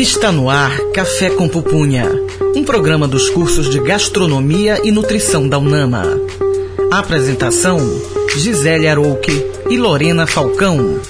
Está no ar Café com Pupunha, um programa dos cursos de Gastronomia e Nutrição da UNAMA. Apresentação: Gisele Arouque e Lorena Falcão.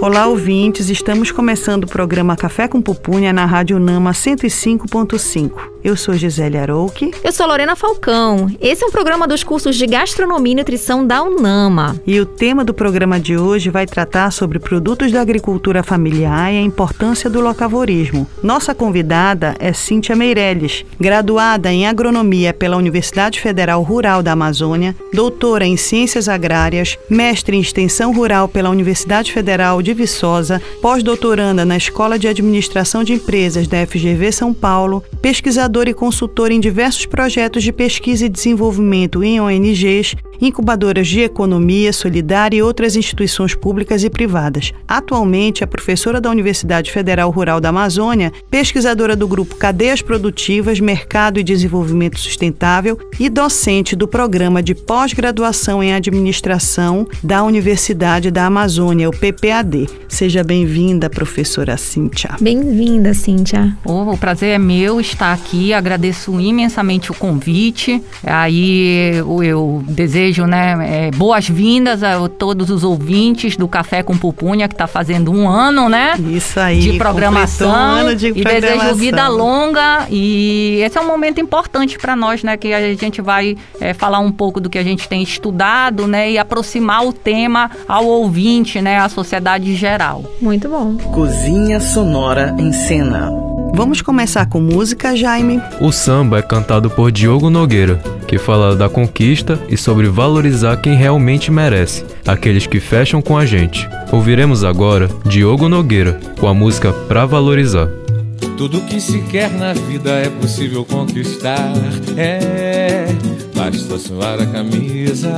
Olá, ouvintes. Estamos começando o programa Café com Pupunha na Rádio Nama 105.5. Eu sou Gisele Arouque. Eu sou Lorena Falcão. Esse é um programa dos cursos de Gastronomia e Nutrição da UNAMA. E o tema do programa de hoje vai tratar sobre produtos da agricultura familiar e a importância do locavorismo. Nossa convidada é Cíntia Meirelles, graduada em Agronomia pela Universidade Federal Rural da Amazônia, doutora em Ciências Agrárias, mestre em Extensão Rural pela Universidade Federal de Viçosa, pós-doutoranda na Escola de Administração de Empresas da FGV São Paulo, pesquisadora e consultor em diversos projetos de pesquisa e desenvolvimento em ONGs, incubadoras de economia solidária e outras instituições públicas e privadas. Atualmente é professora da Universidade Federal Rural da Amazônia, pesquisadora do grupo Cadeias Produtivas, Mercado e Desenvolvimento Sustentável e docente do programa de pós-graduação em administração da Universidade da Amazônia, o PPAD. Seja bem-vinda, professora Cíntia. Bem-vinda, Cíntia. Oh, o prazer é meu estar aqui agradeço imensamente o convite. Aí eu, eu desejo né, é, boas-vindas a todos os ouvintes do Café com Pupunha, que está fazendo um ano, né? Isso aí. De programação. Um ano de e programação. desejo vida longa. E esse é um momento importante para nós, né? Que a gente vai é, falar um pouco do que a gente tem estudado, né? E aproximar o tema ao ouvinte, né? À sociedade geral. Muito bom. Cozinha Sonora em Cena. Vamos começar com música, Jaime. O samba é cantado por Diogo Nogueira, que fala da conquista e sobre valorizar quem realmente merece, aqueles que fecham com a gente. Ouviremos agora Diogo Nogueira com a música Pra Valorizar. Tudo que se quer na vida é possível conquistar. É, basta suar a camisa,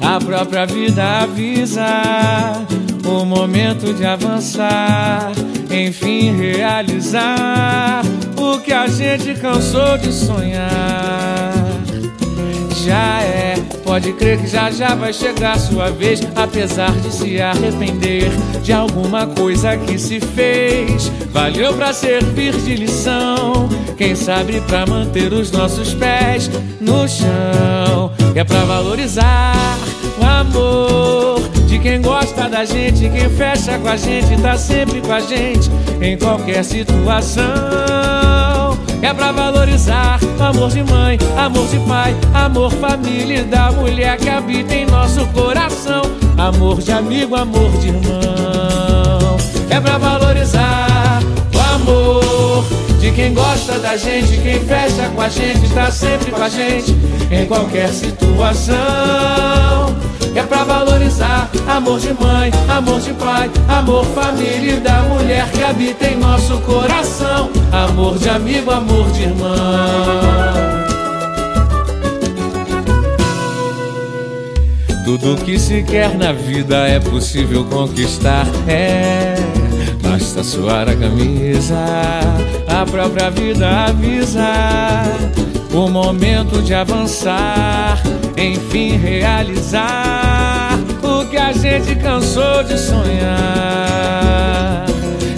a própria vida avisa o momento de avançar, enfim realizar o que a gente cansou de sonhar. Já é, pode crer que já já vai chegar sua vez, apesar de se arrepender de alguma coisa que se fez. Valeu pra servir de lição, quem sabe pra manter os nossos pés no chão. É pra valorizar o amor de quem gosta da gente, quem fecha com a gente, tá sempre com a gente em qualquer situação. É pra valorizar amor de mãe, amor de pai, amor família e da mulher que habita em nosso coração. Amor de amigo, amor de irmão. É pra valorizar o amor de quem gosta da gente, quem fecha com a gente, tá sempre com a gente em qualquer situação. É pra valorizar amor de mãe, amor de pai, amor família e da mulher que habita em nosso coração. Amor de amigo, amor de irmão. Tudo que se quer na vida é possível conquistar. É, basta suar a camisa, a própria vida avisa o momento de avançar, enfim realizar o que a gente cansou de sonhar.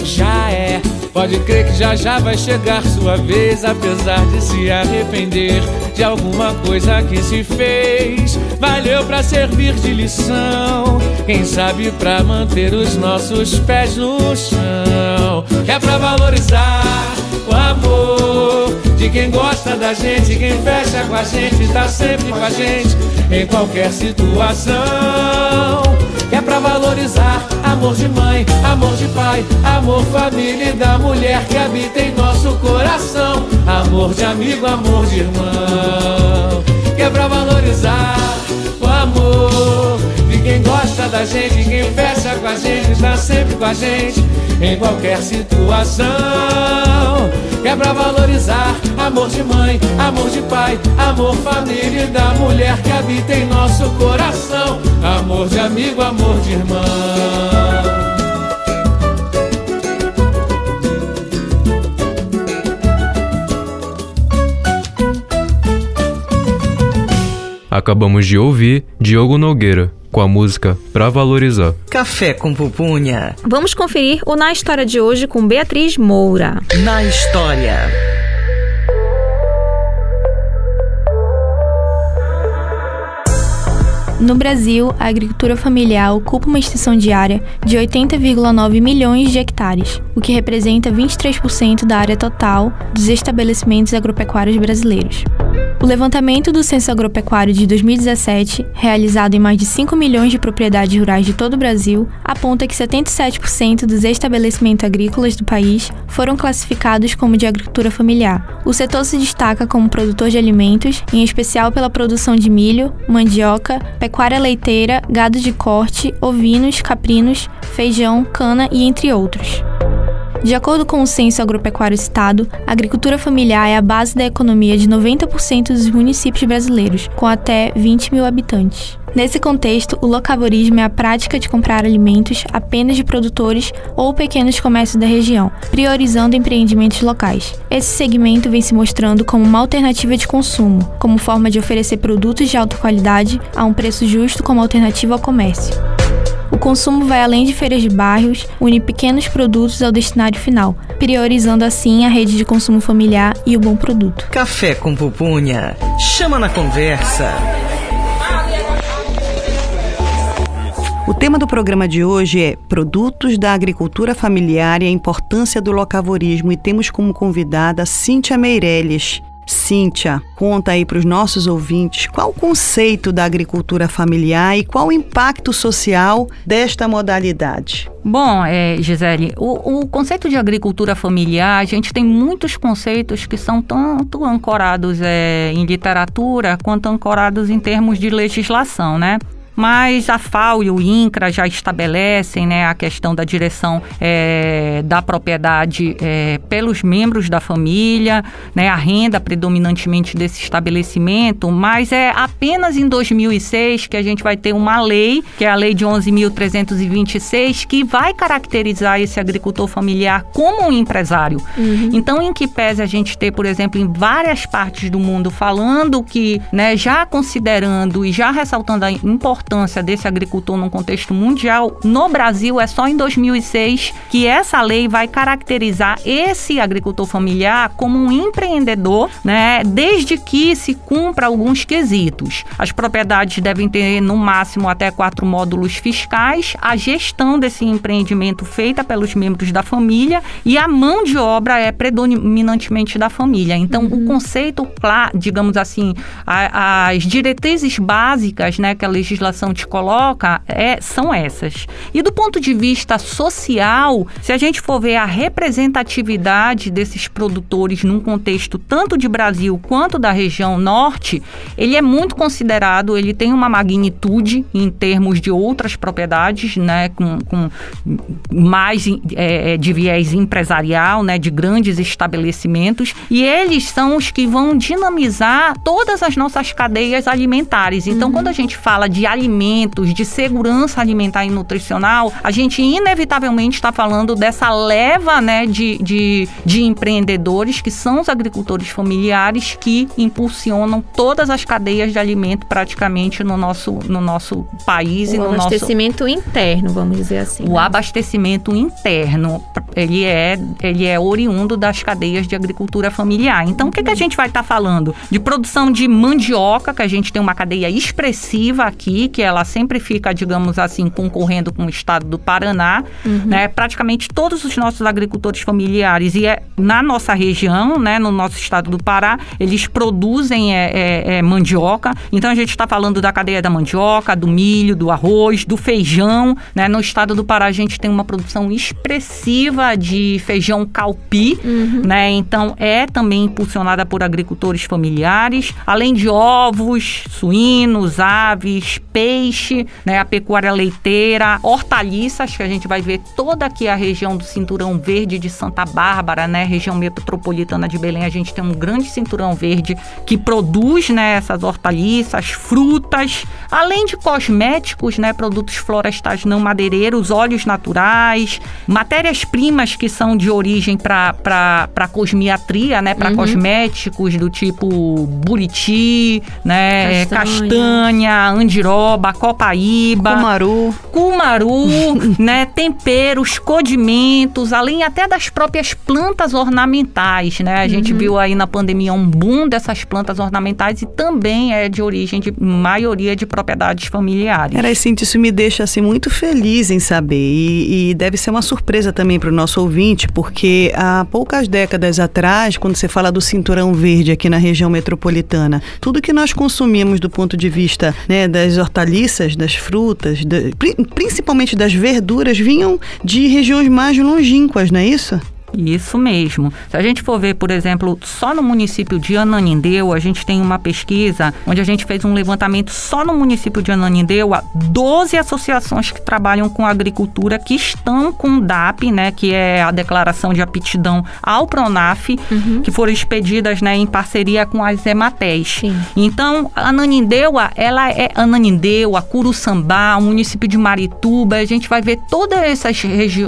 Já é, pode crer que já já vai chegar sua vez, apesar de se arrepender de alguma coisa que se fez. Valeu pra servir de lição, quem sabe pra manter os nossos pés no chão. É pra valorizar o amor de quem gosta da gente, quem fecha com a gente, tá sempre com a gente em qualquer situação. É pra valorizar amor de mãe, amor de pai, amor família e da mulher que habita em nosso coração. Amor de amigo, amor de irmão. Que é pra valorizar o amor quem gosta da gente, quem fecha com a gente, tá sempre com a gente em qualquer situação. É pra valorizar amor de mãe, amor de pai, amor família e da mulher que habita em nosso coração. Amor de amigo, amor de irmão. Acabamos de ouvir Diogo Nogueira com a música Pra Valorizar. Café com pupunha. Vamos conferir o Na História de hoje com Beatriz Moura. Na história. No Brasil, a agricultura familiar ocupa uma extensão diária de 80,9 milhões de hectares, o que representa 23% da área total dos estabelecimentos agropecuários brasileiros. O levantamento do Censo Agropecuário de 2017, realizado em mais de 5 milhões de propriedades rurais de todo o Brasil, aponta que 77% dos estabelecimentos agrícolas do país foram classificados como de agricultura familiar. O setor se destaca como produtor de alimentos, em especial pela produção de milho, mandioca, pecuária leiteira, gado de corte, ovinos, caprinos, feijão, cana e entre outros. De acordo com o Censo Agropecuário Estado, a agricultura familiar é a base da economia de 90% dos municípios brasileiros, com até 20 mil habitantes. Nesse contexto, o locavorismo é a prática de comprar alimentos apenas de produtores ou pequenos comércios da região, priorizando empreendimentos locais. Esse segmento vem se mostrando como uma alternativa de consumo, como forma de oferecer produtos de alta qualidade a um preço justo como alternativa ao comércio. O consumo vai além de feiras de bairros, une pequenos produtos ao destinário final, priorizando assim a rede de consumo familiar e o bom produto. Café com pupunha. Chama na conversa. O tema do programa de hoje é Produtos da Agricultura Familiar e a Importância do Locavorismo e temos como convidada Cíntia Meirelles. Cíntia, conta aí para os nossos ouvintes qual o conceito da agricultura familiar e qual o impacto social desta modalidade. Bom, é, Gisele, o, o, conceito de agricultura familiar, a gente tem muitos conceitos que são tanto ancorados é, em literatura quanto ancorados em termos de legislação, né? Mas a FAO e o INCRA já estabelecem né, a questão da direção é, da propriedade é, pelos membros da família, né, a renda predominantemente desse estabelecimento, mas é apenas em 2006 que a gente vai ter uma lei, que é a Lei de 11.326, que vai caracterizar esse agricultor familiar como um empresário. Uhum. Então, em que pese a gente ter, por exemplo, em várias partes do mundo falando que, né, já considerando e já ressaltando a importância importância desse agricultor num contexto mundial, no Brasil é só em 2006 que essa lei vai caracterizar esse agricultor familiar como um empreendedor, né, desde que se cumpra alguns quesitos. As propriedades devem ter no máximo até quatro módulos fiscais, a gestão desse empreendimento feita pelos membros da família e a mão de obra é predominantemente da família. Então, uhum. o conceito, digamos assim, as diretrizes básicas, né, que a legislação legislação te coloca é, são essas. E do ponto de vista social, se a gente for ver a representatividade desses produtores num contexto tanto de Brasil quanto da região norte, ele é muito considerado, ele tem uma magnitude em termos de outras propriedades, né, com, com mais é, é, de viés empresarial, né, de grandes estabelecimentos, e eles são os que vão dinamizar todas as nossas cadeias alimentares. Então, uhum. quando a gente fala de alimentos, de segurança alimentar e nutricional, a gente inevitavelmente está falando dessa leva né, de, de, de empreendedores que são os agricultores familiares que impulsionam todas as cadeias de alimento praticamente no nosso, no nosso país o e no nosso... abastecimento interno, vamos dizer assim. O né? abastecimento interno, ele é, ele é oriundo das cadeias de agricultura familiar. Então, o que, que a gente vai estar tá falando? De produção de mandioca, que a gente tem uma cadeia expressiva aqui, que ela sempre fica, digamos assim, concorrendo com o estado do Paraná, uhum. né? Praticamente todos os nossos agricultores familiares e é na nossa região, né, no nosso estado do Pará, eles produzem é, é, é mandioca. Então a gente está falando da cadeia da mandioca, do milho, do arroz, do feijão, né? No estado do Pará a gente tem uma produção expressiva de feijão calpi, uhum. né? Então é também impulsionada por agricultores familiares, além de ovos, suínos, aves, peixes peixe, né, a pecuária leiteira, hortaliças, que a gente vai ver toda aqui a região do Cinturão Verde de Santa Bárbara, né, região metropolitana de Belém, a gente tem um grande cinturão verde que produz, né, essas hortaliças, frutas, além de cosméticos, né, produtos florestais não madeireiros, óleos naturais, matérias-primas que são de origem para cosmiatria, né, para uhum. cosméticos do tipo buriti, né, castanha, castanha andiroba, copaíba, cumaru, cumaru, né, temperos, condimentos, além até das próprias plantas ornamentais, né? A gente uhum. viu aí na pandemia um boom dessas plantas ornamentais e também é de origem de maioria de propriedades familiares. Era assim, isso me deixa assim muito feliz em saber e, e deve ser uma surpresa também para o nosso ouvinte, porque há poucas décadas atrás, quando você fala do cinturão verde aqui na região metropolitana, tudo que nós consumimos do ponto de vista né, das hortaliças, das frutas, de, principalmente das verduras, vinham de regiões mais longínquas, não é isso? Isso mesmo. Se a gente for ver, por exemplo, só no município de Ananindeua, a gente tem uma pesquisa onde a gente fez um levantamento só no município de Ananindeua, 12 associações que trabalham com agricultura que estão com o DAP, né, que é a declaração de aptidão ao Pronaf, uhum. que foram expedidas, né, em parceria com as Ematés. Sim. Então, Ananindeua, ela é Ananindeua, Curuçambá, o município de Marituba, a gente vai ver todos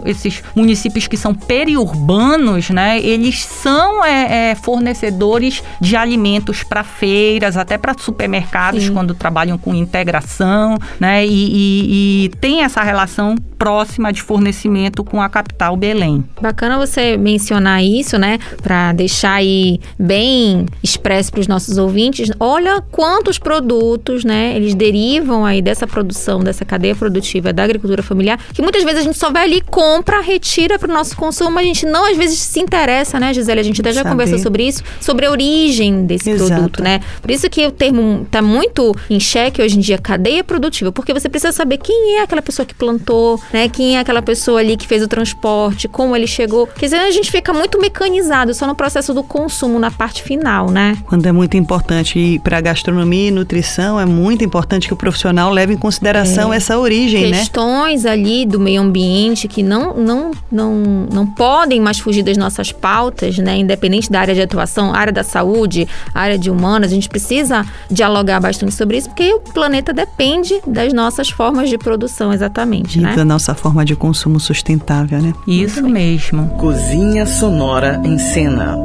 esses municípios que são periurbanos urbanos, né, eles são é, é, fornecedores de alimentos para feiras, até para supermercados, Sim. quando trabalham com integração, né, e, e, e tem essa relação próxima de fornecimento com a capital Belém. Bacana você mencionar isso, né, para deixar aí bem expresso para os nossos ouvintes. Olha quantos produtos, né, eles derivam aí dessa produção, dessa cadeia produtiva da agricultura familiar, que muitas vezes a gente só vai ali, compra, retira para o nosso consumo, a gente não às vezes se interessa, né, Gisele? A gente até já Saber. conversou sobre isso, sobre a origem desse Exato. produto, né? Por isso que o termo está muito em xeque hoje em dia, cadeia produtiva, porque você precisa saber quem é aquela pessoa que plantou, né? Quem é aquela pessoa ali que fez o transporte, como ele chegou. Quer dizer, a gente fica muito mecanizado só no processo do consumo, na parte final, né? Quando é muito importante e para gastronomia e nutrição, é muito importante que o profissional leve em consideração é. essa origem, Questões né? Questões ali do meio ambiente que não, não, não, não podem mais fugir das nossas pautas, né? Independente da área de atuação, área da saúde, área de humanas, a gente precisa dialogar bastante sobre isso, porque o planeta depende das nossas formas de produção, exatamente, e né? da nossa forma de consumo sustentável, né? Isso mesmo. Cozinha Sonora em Cena.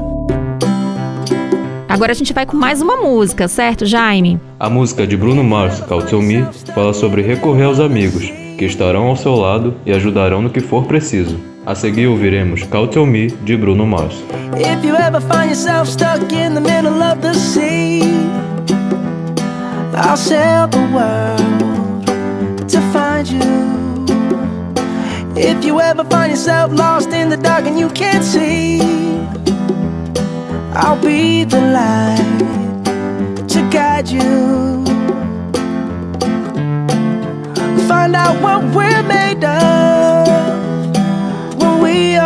Agora a gente vai com mais uma música, certo, Jaime? A música de Bruno Mars, Call Me, fala sobre recorrer aos amigos, que estarão ao seu lado e ajudarão no que for preciso. A seguir ouviremos Call Me de Bruno Mars. If you ever find yourself stuck in the middle of the sea, I'll sail the world to find you. If you ever find yourself lost in the dark and you can't see, I'll be the light to guide you. Find out what we're made of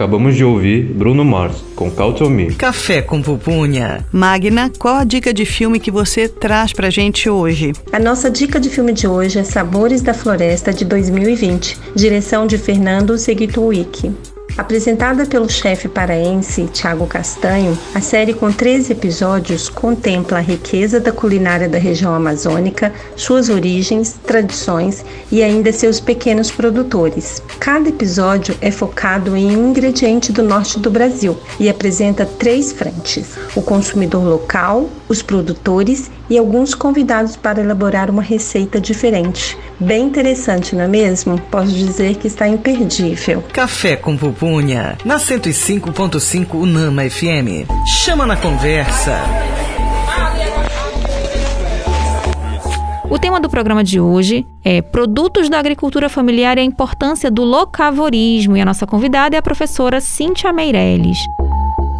Acabamos de ouvir Bruno Mars com Count on Me. Café com pupunha. Magna, qual a dica de filme que você traz pra gente hoje? A nossa dica de filme de hoje é Sabores da Floresta de 2020, direção de Fernando Seguituic. Apresentada pelo chefe paraense Tiago Castanho, a série com 13 episódios contempla a riqueza da culinária da região amazônica, suas origens, tradições e ainda seus pequenos produtores. Cada episódio é focado em um ingrediente do norte do Brasil e apresenta três frentes: o consumidor local, os produtores e alguns convidados para elaborar uma receita diferente. Bem interessante, não é mesmo? Posso dizer que está imperdível. Café com pupunha, na 105.5 Unama FM. Chama na conversa. O tema do programa de hoje é Produtos da Agricultura Familiar e a Importância do Locavorismo. E a nossa convidada é a professora Cíntia Meirelles.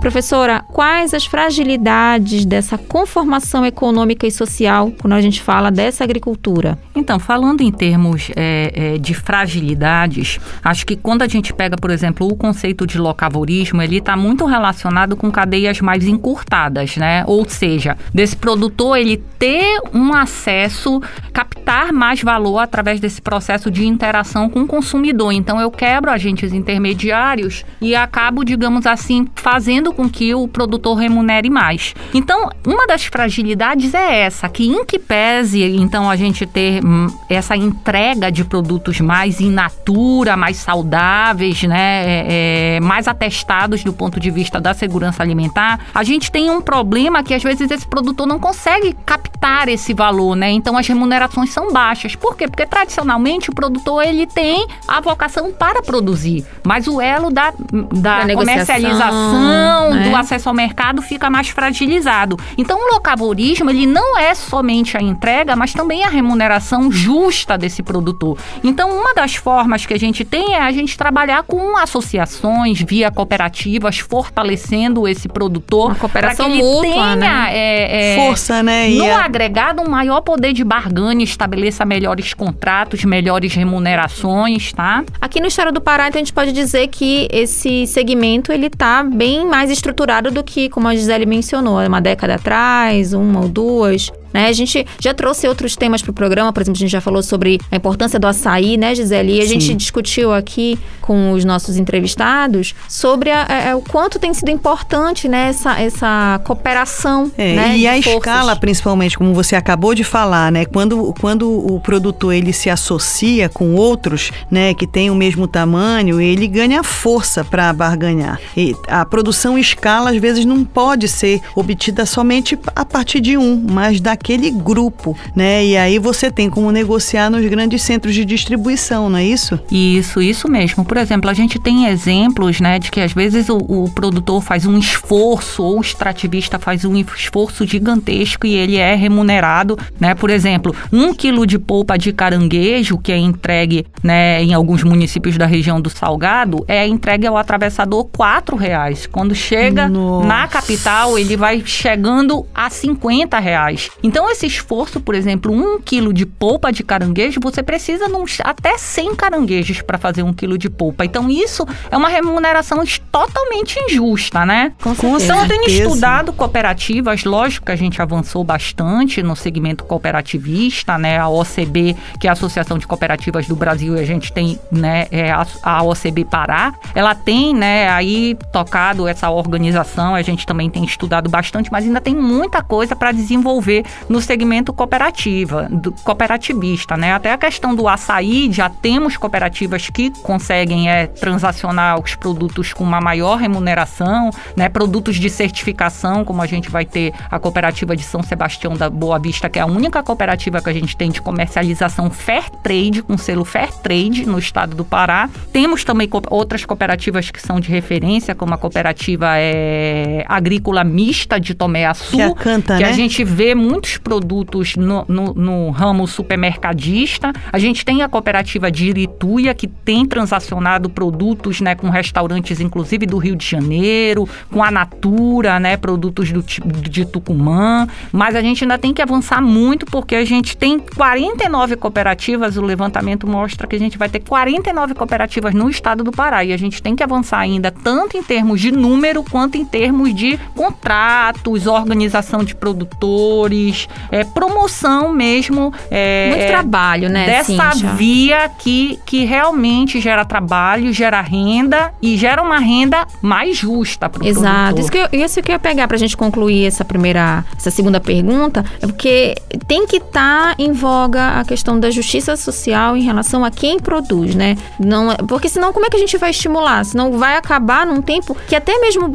Professora, quais as fragilidades dessa conformação econômica e social quando a gente fala dessa agricultura? Então, falando em termos é, é, de fragilidades, acho que quando a gente pega, por exemplo, o conceito de locavorismo, ele está muito relacionado com cadeias mais encurtadas, né? Ou seja, desse produtor ele ter um acesso, captar mais valor através desse processo de interação com o consumidor. Então, eu quebro agentes intermediários e acabo, digamos assim, fazendo fazendo com que o produtor remunere mais. Então, uma das fragilidades é essa, que em que pese, então, a gente ter hum, essa entrega de produtos mais in natura, mais saudáveis, né, é, é, mais atestados do ponto de vista da segurança alimentar, a gente tem um problema que às vezes esse produtor não consegue captar esse valor, né? Então as remunerações são baixas. Por quê? Porque tradicionalmente o produtor ele tem a vocação para produzir, mas o elo da, da, da comercialização né? do acesso ao mercado fica mais fragilizado. Então, o locavorismo, ele não é somente a entrega, mas também a remuneração justa desse produtor. Então, uma das formas que a gente tem é a gente trabalhar com associações, via cooperativas, fortalecendo esse produtor. Uma cooperação que ele mútua, tenha, né? É, é, Força, né? No e agregado, um maior poder de barganha, estabeleça melhores contratos, melhores remunerações, tá? Aqui no Estado do Pará, então, a gente pode dizer que esse segmento, ele tá bem mais mais estruturado do que, como a Gisele mencionou, uma década atrás, uma ou duas. Né? A gente já trouxe outros temas para o programa, por exemplo, a gente já falou sobre a importância do açaí, né, Gisele? E a Sim. gente discutiu aqui com os nossos entrevistados sobre a, a, o quanto tem sido importante né, essa, essa cooperação. É, né, e a forças. escala, principalmente, como você acabou de falar, né? Quando, quando o produtor ele se associa com outros né, que têm o mesmo tamanho, ele ganha força para barganhar. E a produção escala, às vezes, não pode ser obtida somente a partir de um, mas da aquele grupo, né? E aí você tem como negociar nos grandes centros de distribuição, não é isso? Isso, isso mesmo. Por exemplo, a gente tem exemplos, né, de que às vezes o, o produtor faz um esforço ou o extrativista faz um esforço gigantesco e ele é remunerado, né? Por exemplo, um quilo de polpa de caranguejo que é entregue, né, em alguns municípios da região do Salgado é entregue ao atravessador quatro reais. Quando chega Nossa. na capital, ele vai chegando a 50 reais. Então, esse esforço, por exemplo, um quilo de polpa de caranguejo, você precisa até 100 caranguejos para fazer um quilo de polpa. Então, isso é uma remuneração totalmente injusta, né? Com então, certeza. eu tenho estudado cooperativas, lógico que a gente avançou bastante no segmento cooperativista, né? A OCB, que é a Associação de Cooperativas do Brasil, e a gente tem, né, é a, a OCB Pará, ela tem, né, aí tocado essa organização, a gente também tem estudado bastante, mas ainda tem muita coisa para desenvolver no segmento cooperativa, do, cooperativista, né? Até a questão do açaí, já temos cooperativas que conseguem é, transacionar os produtos com uma maior remuneração, né? Produtos de certificação, como a gente vai ter a cooperativa de São Sebastião da Boa Vista, que é a única cooperativa que a gente tem de comercialização fair trade, com selo fair trade no estado do Pará. Temos também co outras cooperativas que são de referência, como a cooperativa é, agrícola mista de Tomé Açu, que, é a, Canta, que né? a gente vê muitos produtos no, no, no ramo supermercadista. A gente tem a cooperativa de Irituia, que tem transacionado produtos né, com restaurantes, inclusive do Rio de Janeiro, com a Natura, né, produtos do, de Tucumã. Mas a gente ainda tem que avançar muito, porque a gente tem 49 cooperativas. O levantamento mostra que a gente vai ter 49 cooperativas no estado do Pará. E a gente tem que avançar ainda, tanto em termos de número, quanto em termos de contratos, organização de produtores, é, promoção mesmo. É, Muito trabalho, né? Dessa via que, que realmente gera trabalho, gera renda e gera uma renda mais justa para o Exato. produtor. Isso que, eu, isso que eu ia pegar pra gente concluir essa primeira, essa segunda pergunta, é porque tem que estar em voga a questão da justiça social em relação a quem produz, né? Não, é- porque senão como é que a gente vai estimular? Senão vai acabar num tempo que até mesmo,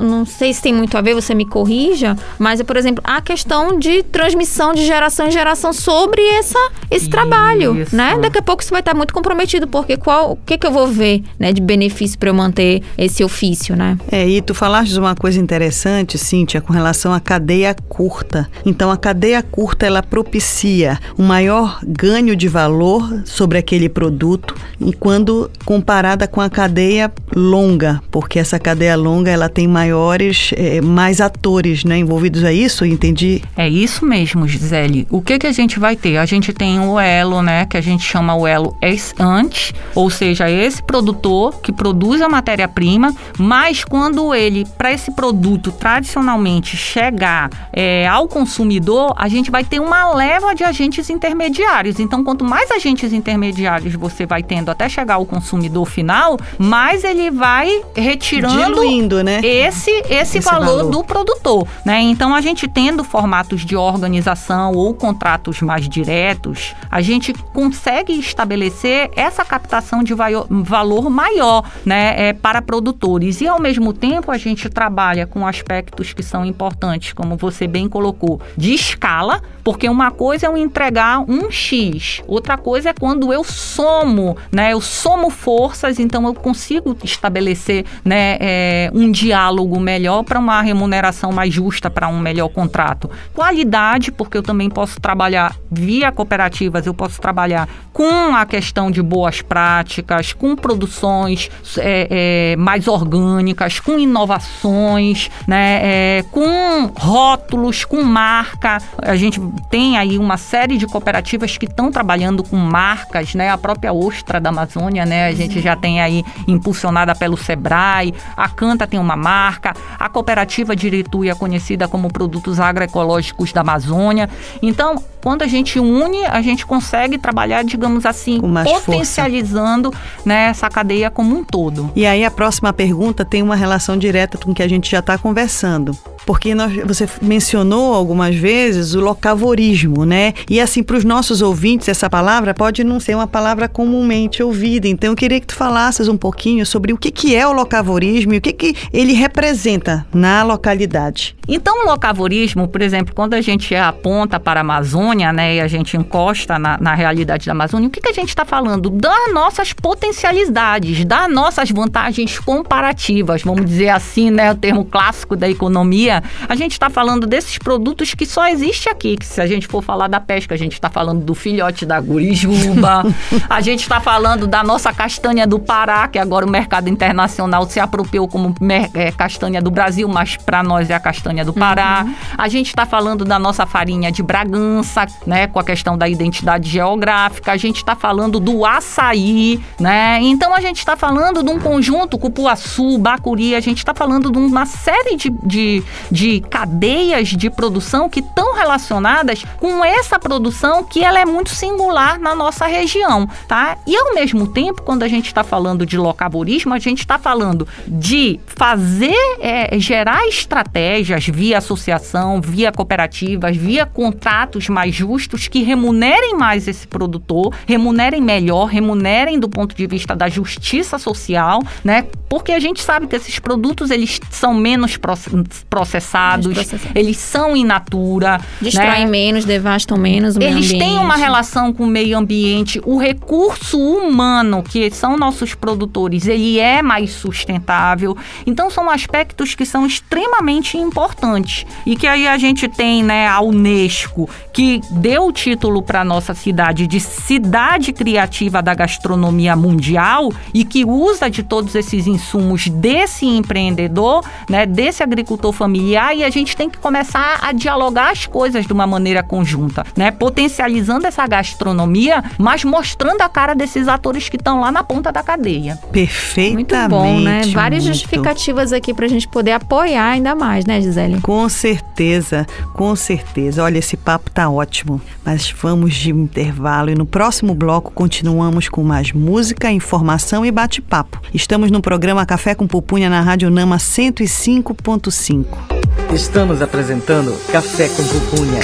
não sei se tem muito a ver, você me corrija, mas, por exemplo, a questão de transmissão de geração em geração sobre essa, esse trabalho, Isso. né? Daqui a pouco isso vai estar muito comprometido, porque qual, o que que eu vou ver, né, de benefício para eu manter esse ofício, né? É, e tu falaste uma coisa interessante, Cíntia, com relação à cadeia curta. Então, a cadeia curta, ela propicia um maior ganho de valor sobre aquele produto, e quando comparada com a cadeia longa, porque essa cadeia longa, ela tem maiores, eh, mais atores, né, envolvidos. É isso? Entendi? É isso mesmo, Gisele. O que que a gente vai ter? A gente tem o elo, né, que a gente chama o elo ex-ante, ou seja, esse produtor que produz a matéria-prima, mas quando ele, para esse produto tradicionalmente chegar é, ao consumidor, a gente vai ter uma leva de agentes intermediários. Então, quanto mais agentes intermediários você vai tendo até chegar ao consumidor final, mais ele vai retirando Diluindo, né? esse, esse, Esse valor, valor. do produtor, né? Então a gente tendo formatos de organização ou contratos mais diretos, a gente consegue estabelecer essa captação de valor maior, né, é, para produtores e ao mesmo tempo a gente trabalha com aspectos que são importantes, como você bem colocou, de escala, porque uma coisa é eu entregar um X, outra coisa é quando eu somo, né, eu somo forças, então eu consigo estabelecer, né, é, um diálogo melhor para uma remuneração mais justa para um melhor contrato. Qualidade, porque eu também posso trabalhar via cooperativas, eu posso trabalhar com a questão de boas práticas, com produções é, é, mais orgânicas, com inovações, né, é, com rótulos, com marca. A gente tem aí uma série de cooperativas que estão trabalhando com marcas, né? A própria Ostra da Amazônia, né? A gente já tem aí impulsionada pelo Sebrae. A Canta tem uma marca. A cooperativa de Irituia, conhecida como Produtos Agroecológicos da Amazônia. Então, quando a gente une, a gente consegue trabalhar, digamos assim, potencializando né, essa cadeia como um todo. E aí a próxima pergunta tem uma relação direta com o que a gente já está conversando. Porque nós- você mencionou algumas vezes o locavorismo, né? E assim, para os nossos ouvintes, essa palavra pode não ser uma palavra comumente ouvida. Então, eu queria que tu falasses um pouquinho sobre o que, que é o locavorismo e o que, que ele representa na localidade. Então, o locavorismo, por exemplo, quando a gente aponta para a Amazônia, né, e a gente encosta na, na realidade da Amazônia, o que, que a gente está falando? Das nossas potencialidades, das nossas vantagens comparativas, vamos dizer assim, né, o termo clássico da economia, a gente está falando desses produtos que só existe aqui. Que se a gente for falar da pesca, a gente está falando do filhote da gurijuba, a gente está falando da nossa castanha do Pará, que agora o mercado internacional se apropriou como é, castanha do Brasil, mas para nós é a castanha do Pará. Uhum. A gente está falando da nossa farinha de Bragança, né, com a questão da identidade geográfica. A gente está falando do açaí, né? Então a gente está falando de um conjunto, cupuaçu, bacuri, a gente está falando de uma série de, de, de cadeias de produção que estão relacionadas com essa produção que ela é muito singular na nossa região, tá? E ao mesmo tempo, quando a gente está falando de locavorismo, a gente está falando de fazer, é, gerar estratégias via associação, via cooperativas, via contratos mais justos que remunerem mais esse produtor, remunerem melhor, remunerem do ponto de vista da justiça social, né? Porque a gente sabe que esses produtos eles são menos processados, menos eles são in natura, destroem né? menos, devastam menos o meio eles ambiente. Eles têm uma relação com o meio ambiente, o recurso humano que são nossos produtores, ele é mais sustentável. Então são aspectos que são extremamente importantes e que aí a gente tem, né, a UNESCO que deu o título para nossa cidade de cidade criativa da gastronomia mundial e que usa de todos esses insumos desse empreendedor, né, desse agricultor familiar e a gente tem que começar a dialogar as coisas de uma maneira conjunta, né, potencializando essa gastronomia, mas mostrando a cara desses atores que estão lá na ponta da cadeia. Perfeitamente. Muito bom, né? Várias muito. justificativas aqui para a gente poder apoiar ainda mais, né, Gisele? Com certeza, com certeza. Olha, esse papo tá ótimo, mas vamos de intervalo e no próximo bloco continuamos com mais música, informação e bate-papo. Estamos no programa Café com Pupunha na Rádio Nama 105.5. Estamos apresentando Café com Pupunha.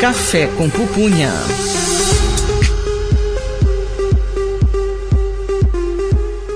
Café com Pupunha.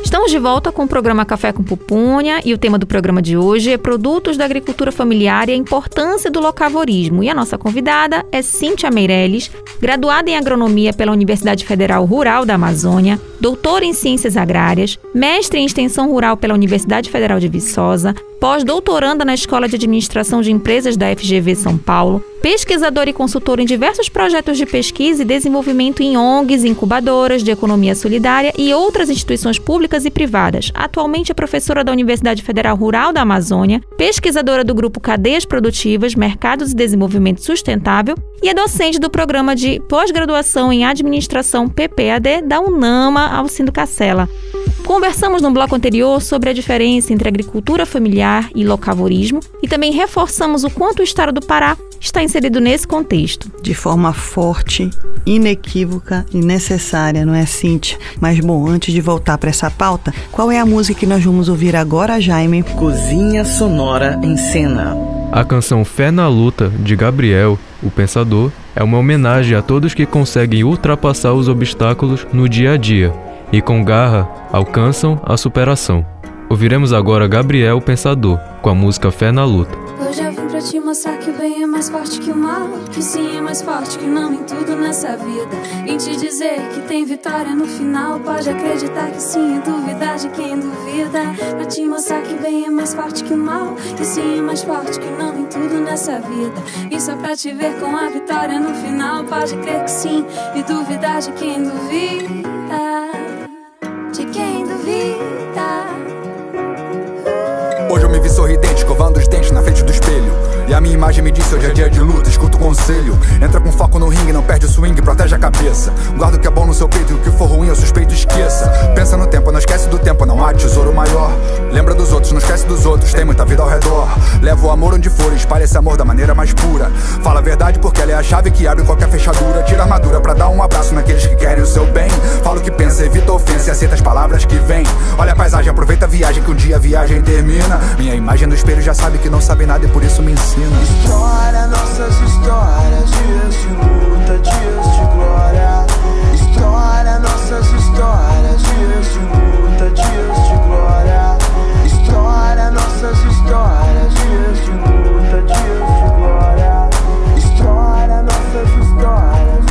Estamos de volta com o programa Café com Pupunha e o tema do programa de hoje é Produtos da Agricultura Familiar e a Importância do Locavorismo. E a nossa convidada é Cíntia Meirelles, graduada em Agronomia pela Universidade Federal Rural da Amazônia, doutora em Ciências Agrárias, mestre em Extensão Rural pela Universidade Federal de Viçosa, pós-doutoranda na Escola de Administração de Empresas da FGV São Paulo, pesquisadora e consultora em diversos projetos de pesquisa e desenvolvimento em ONGs, incubadoras de economia solidária e outras instituições públicas e privadas. Atualmente é professora da Universidade Federal Rural da Amazônia, pesquisadora do grupo Cadeias Produtivas, Mercados e Desenvolvimento Sustentável e é docente do programa de pós-graduação em Administração PPAD da UNAMA Alcindo Cacela. Conversamos no bloco anterior sobre a diferença entre agricultura familiar e locavorismo e também reforçamos o quanto o estado do Pará está inserido nesse contexto. De forma forte, inequívoca e necessária, não é, Cíntia? Mas bom, antes de voltar para essa pauta, qual é a música que nós vamos ouvir agora, Jaime? Cozinha Sonora em Cena. A canção Fé na Luta, de Gabriel, o Pensador, é uma homenagem a todos que conseguem ultrapassar os obstáculos no dia a dia e com garra alcançam a superação. Ouviremos agora Gabriel Pensador com a música Fé na Luta. Hoje eu vim pra te mostrar que o bem é mais forte que o mal, que sim é mais forte que não em tudo nessa vida. Vim te dizer que tem vitória no final, pode acreditar que sim e duvidar de quem duvida. Pra te mostrar que o bem é mais forte que o mal, que sim é mais forte que não em tudo nessa vida. E só pra te ver com a vitória no final, pode crer que sim e duvidar de quem duvida de quem duvida. Hoje eu me vi sorridente, escovando os dentes na frente. E a minha imagem me disse hoje é dia de luta, escuta o conselho. Entra com foco no ringue, não perde o swing, protege a cabeça. Guarda o que é bom no seu peito e o que for ruim eu suspeito esqueça. Pensa no tempo, não esquece do tempo, não há tesouro maior. Lembra dos outros, não esquece dos outros, tem muita vida ao redor. Leva o amor onde for, espalha esse amor da maneira mais pura. Fala a verdade porque ela é a chave que abre qualquer fechadura. Tira a armadura pra dar um abraço naqueles que querem o seu bem. Fala o que pensa, evita ofensa e aceita as palavras que vêm. Olha a paisagem, aproveita a viagem que um dia a viagem termina. Minha imagem no espelho já sabe que não sabe nada e por isso me ensina. História, nossas histórias, dias de luta, dias de glória. História, nossas histórias, dias de luta, dias de glória. História, nossas histórias, dias de luta, dias de glória. História, nossas histórias.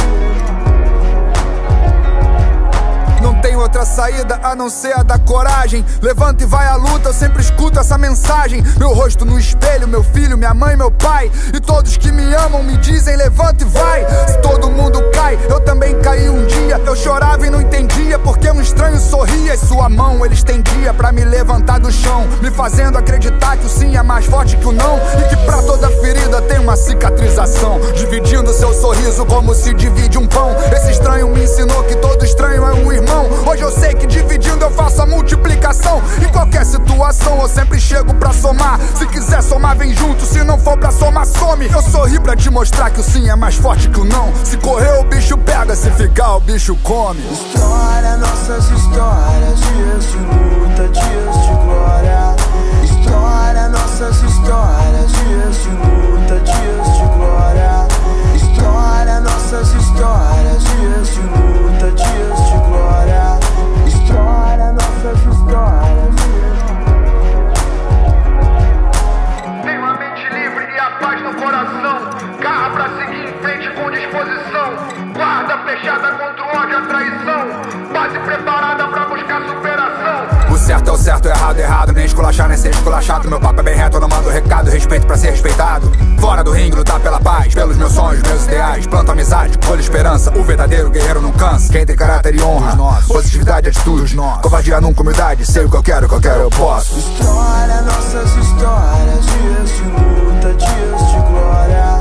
Não tem outra saída a não ser a da coragem coragem. Levanta e vai à luta, eu sempre escuto essa mensagem. Meu rosto no espelho, meu filho, minha mãe, meu pai. E todos que me amam me dizem: levanta e vai. Se todo mundo cai, eu também caí um dia. Eu chorava e não entendia porque um estranho sorria. E sua mão ele estendia pra me levantar do chão. Me fazendo acreditar que o sim é mais forte que o não. E que pra toda ferida tem uma cicatrização. Dividindo seu sorriso como se divide um pão. Esse estranho me ensinou que todo estranho é um irmão. Hoje eu sei que dividindo eu faço a multiplicação. Em qualquer situação eu sempre chego pra somar. Se quiser somar, vem junto. Se não for pra somar, some. Eu sorri pra te mostrar que o sim é mais forte que o não. Se correr, o bicho pega. Se ficar, o bicho come. História, nossas histórias, dias de luta, dias de glória. História, nossas histórias, dias de luta, dias de glória. História, nossas histórias, dias de luta, dias de glória. Nossas histórias. Tenho a mente livre e a paz no coração. Garra pra seguir em frente com disposição. Guarda fechada contra o ódio e a traição. Base preparada pra buscar superação. Certo é o certo, errado é errado. Nem esculachar, nem ser esculachado. Meu papo é bem reto, eu não mando recado. Respeito pra ser respeitado. Fora do ringue, lutar pela paz. Pelos meus sonhos, meus ideais. Planto amizade, colho esperança. O verdadeiro guerreiro não cansa. Quem tem caráter e honra. Positividade, atitude. Covardia nunca humildade. Sei o que eu quero, o que eu quero, eu posso. História, nossas histórias, dias de luta, dias de glória.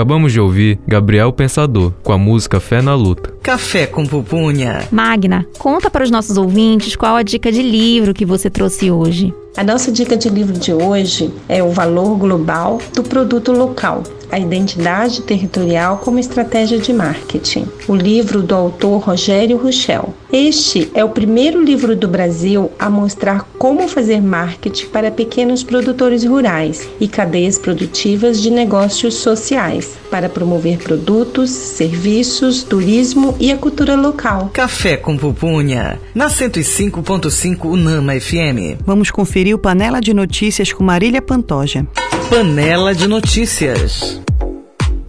Acabamos de ouvir Gabriel Pensador com a música Fé na Luta. Café com pupunha. Magna, conta para os nossos ouvintes qual a dica de livro que você trouxe hoje. A nossa dica de livro de hoje é O Valor Global do Produto Local, a identidade territorial como estratégia de marketing. O livro do autor Rogério Ruchel. Este é o primeiro livro do Brasil a mostrar como fazer marketing para pequenos produtores rurais e cadeias produtivas de negócios sociais para promover produtos, serviços, turismo e a cultura local. Café com pupunha. Na 105.5 Unama FM. Vamos conferir o Panela de Notícias com Marília Pantoja. Panela de Notícias.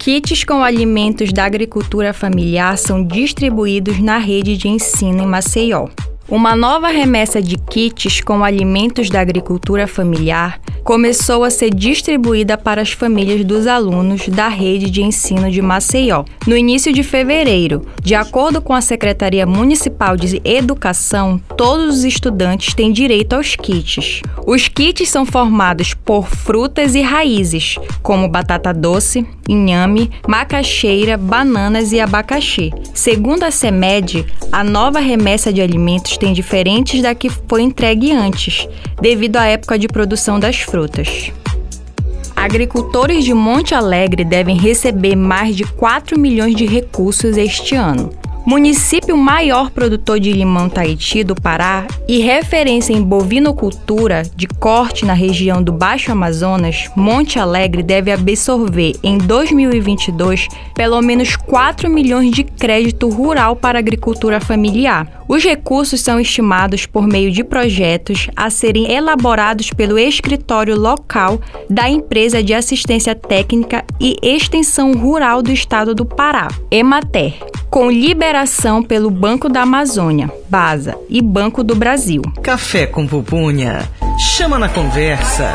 Kits com alimentos da agricultura familiar são distribuídos na rede de ensino em Maceió. Uma nova remessa de kits com alimentos da agricultura familiar começou a ser distribuída para as famílias dos alunos da rede de ensino de Maceió no início de fevereiro. De acordo com a Secretaria Municipal de Educação, todos os estudantes têm direito aos kits. Os kits são formados por frutas e raízes, como batata doce, inhame, macaxeira, bananas e abacaxi. Segundo a CEMED, a nova remessa de alimentos tem diferentes da que foi entregue antes, devido à época de produção das frutas. Agricultores de Monte Alegre devem receber mais de 4 milhões de recursos este ano. Município maior produtor de limão Tahiti do Pará e referência em bovinocultura de corte na região do Baixo Amazonas, Monte Alegre deve absorver em 2022 pelo menos 4 milhões de crédito rural para agricultura familiar. Os recursos são estimados por meio de projetos a serem elaborados pelo escritório local da Empresa de Assistência Técnica e Extensão Rural do Estado do Pará, Emater, com liberação pelo Banco da Amazônia, BASA e Banco do Brasil. Café com pupunha. Chama na conversa.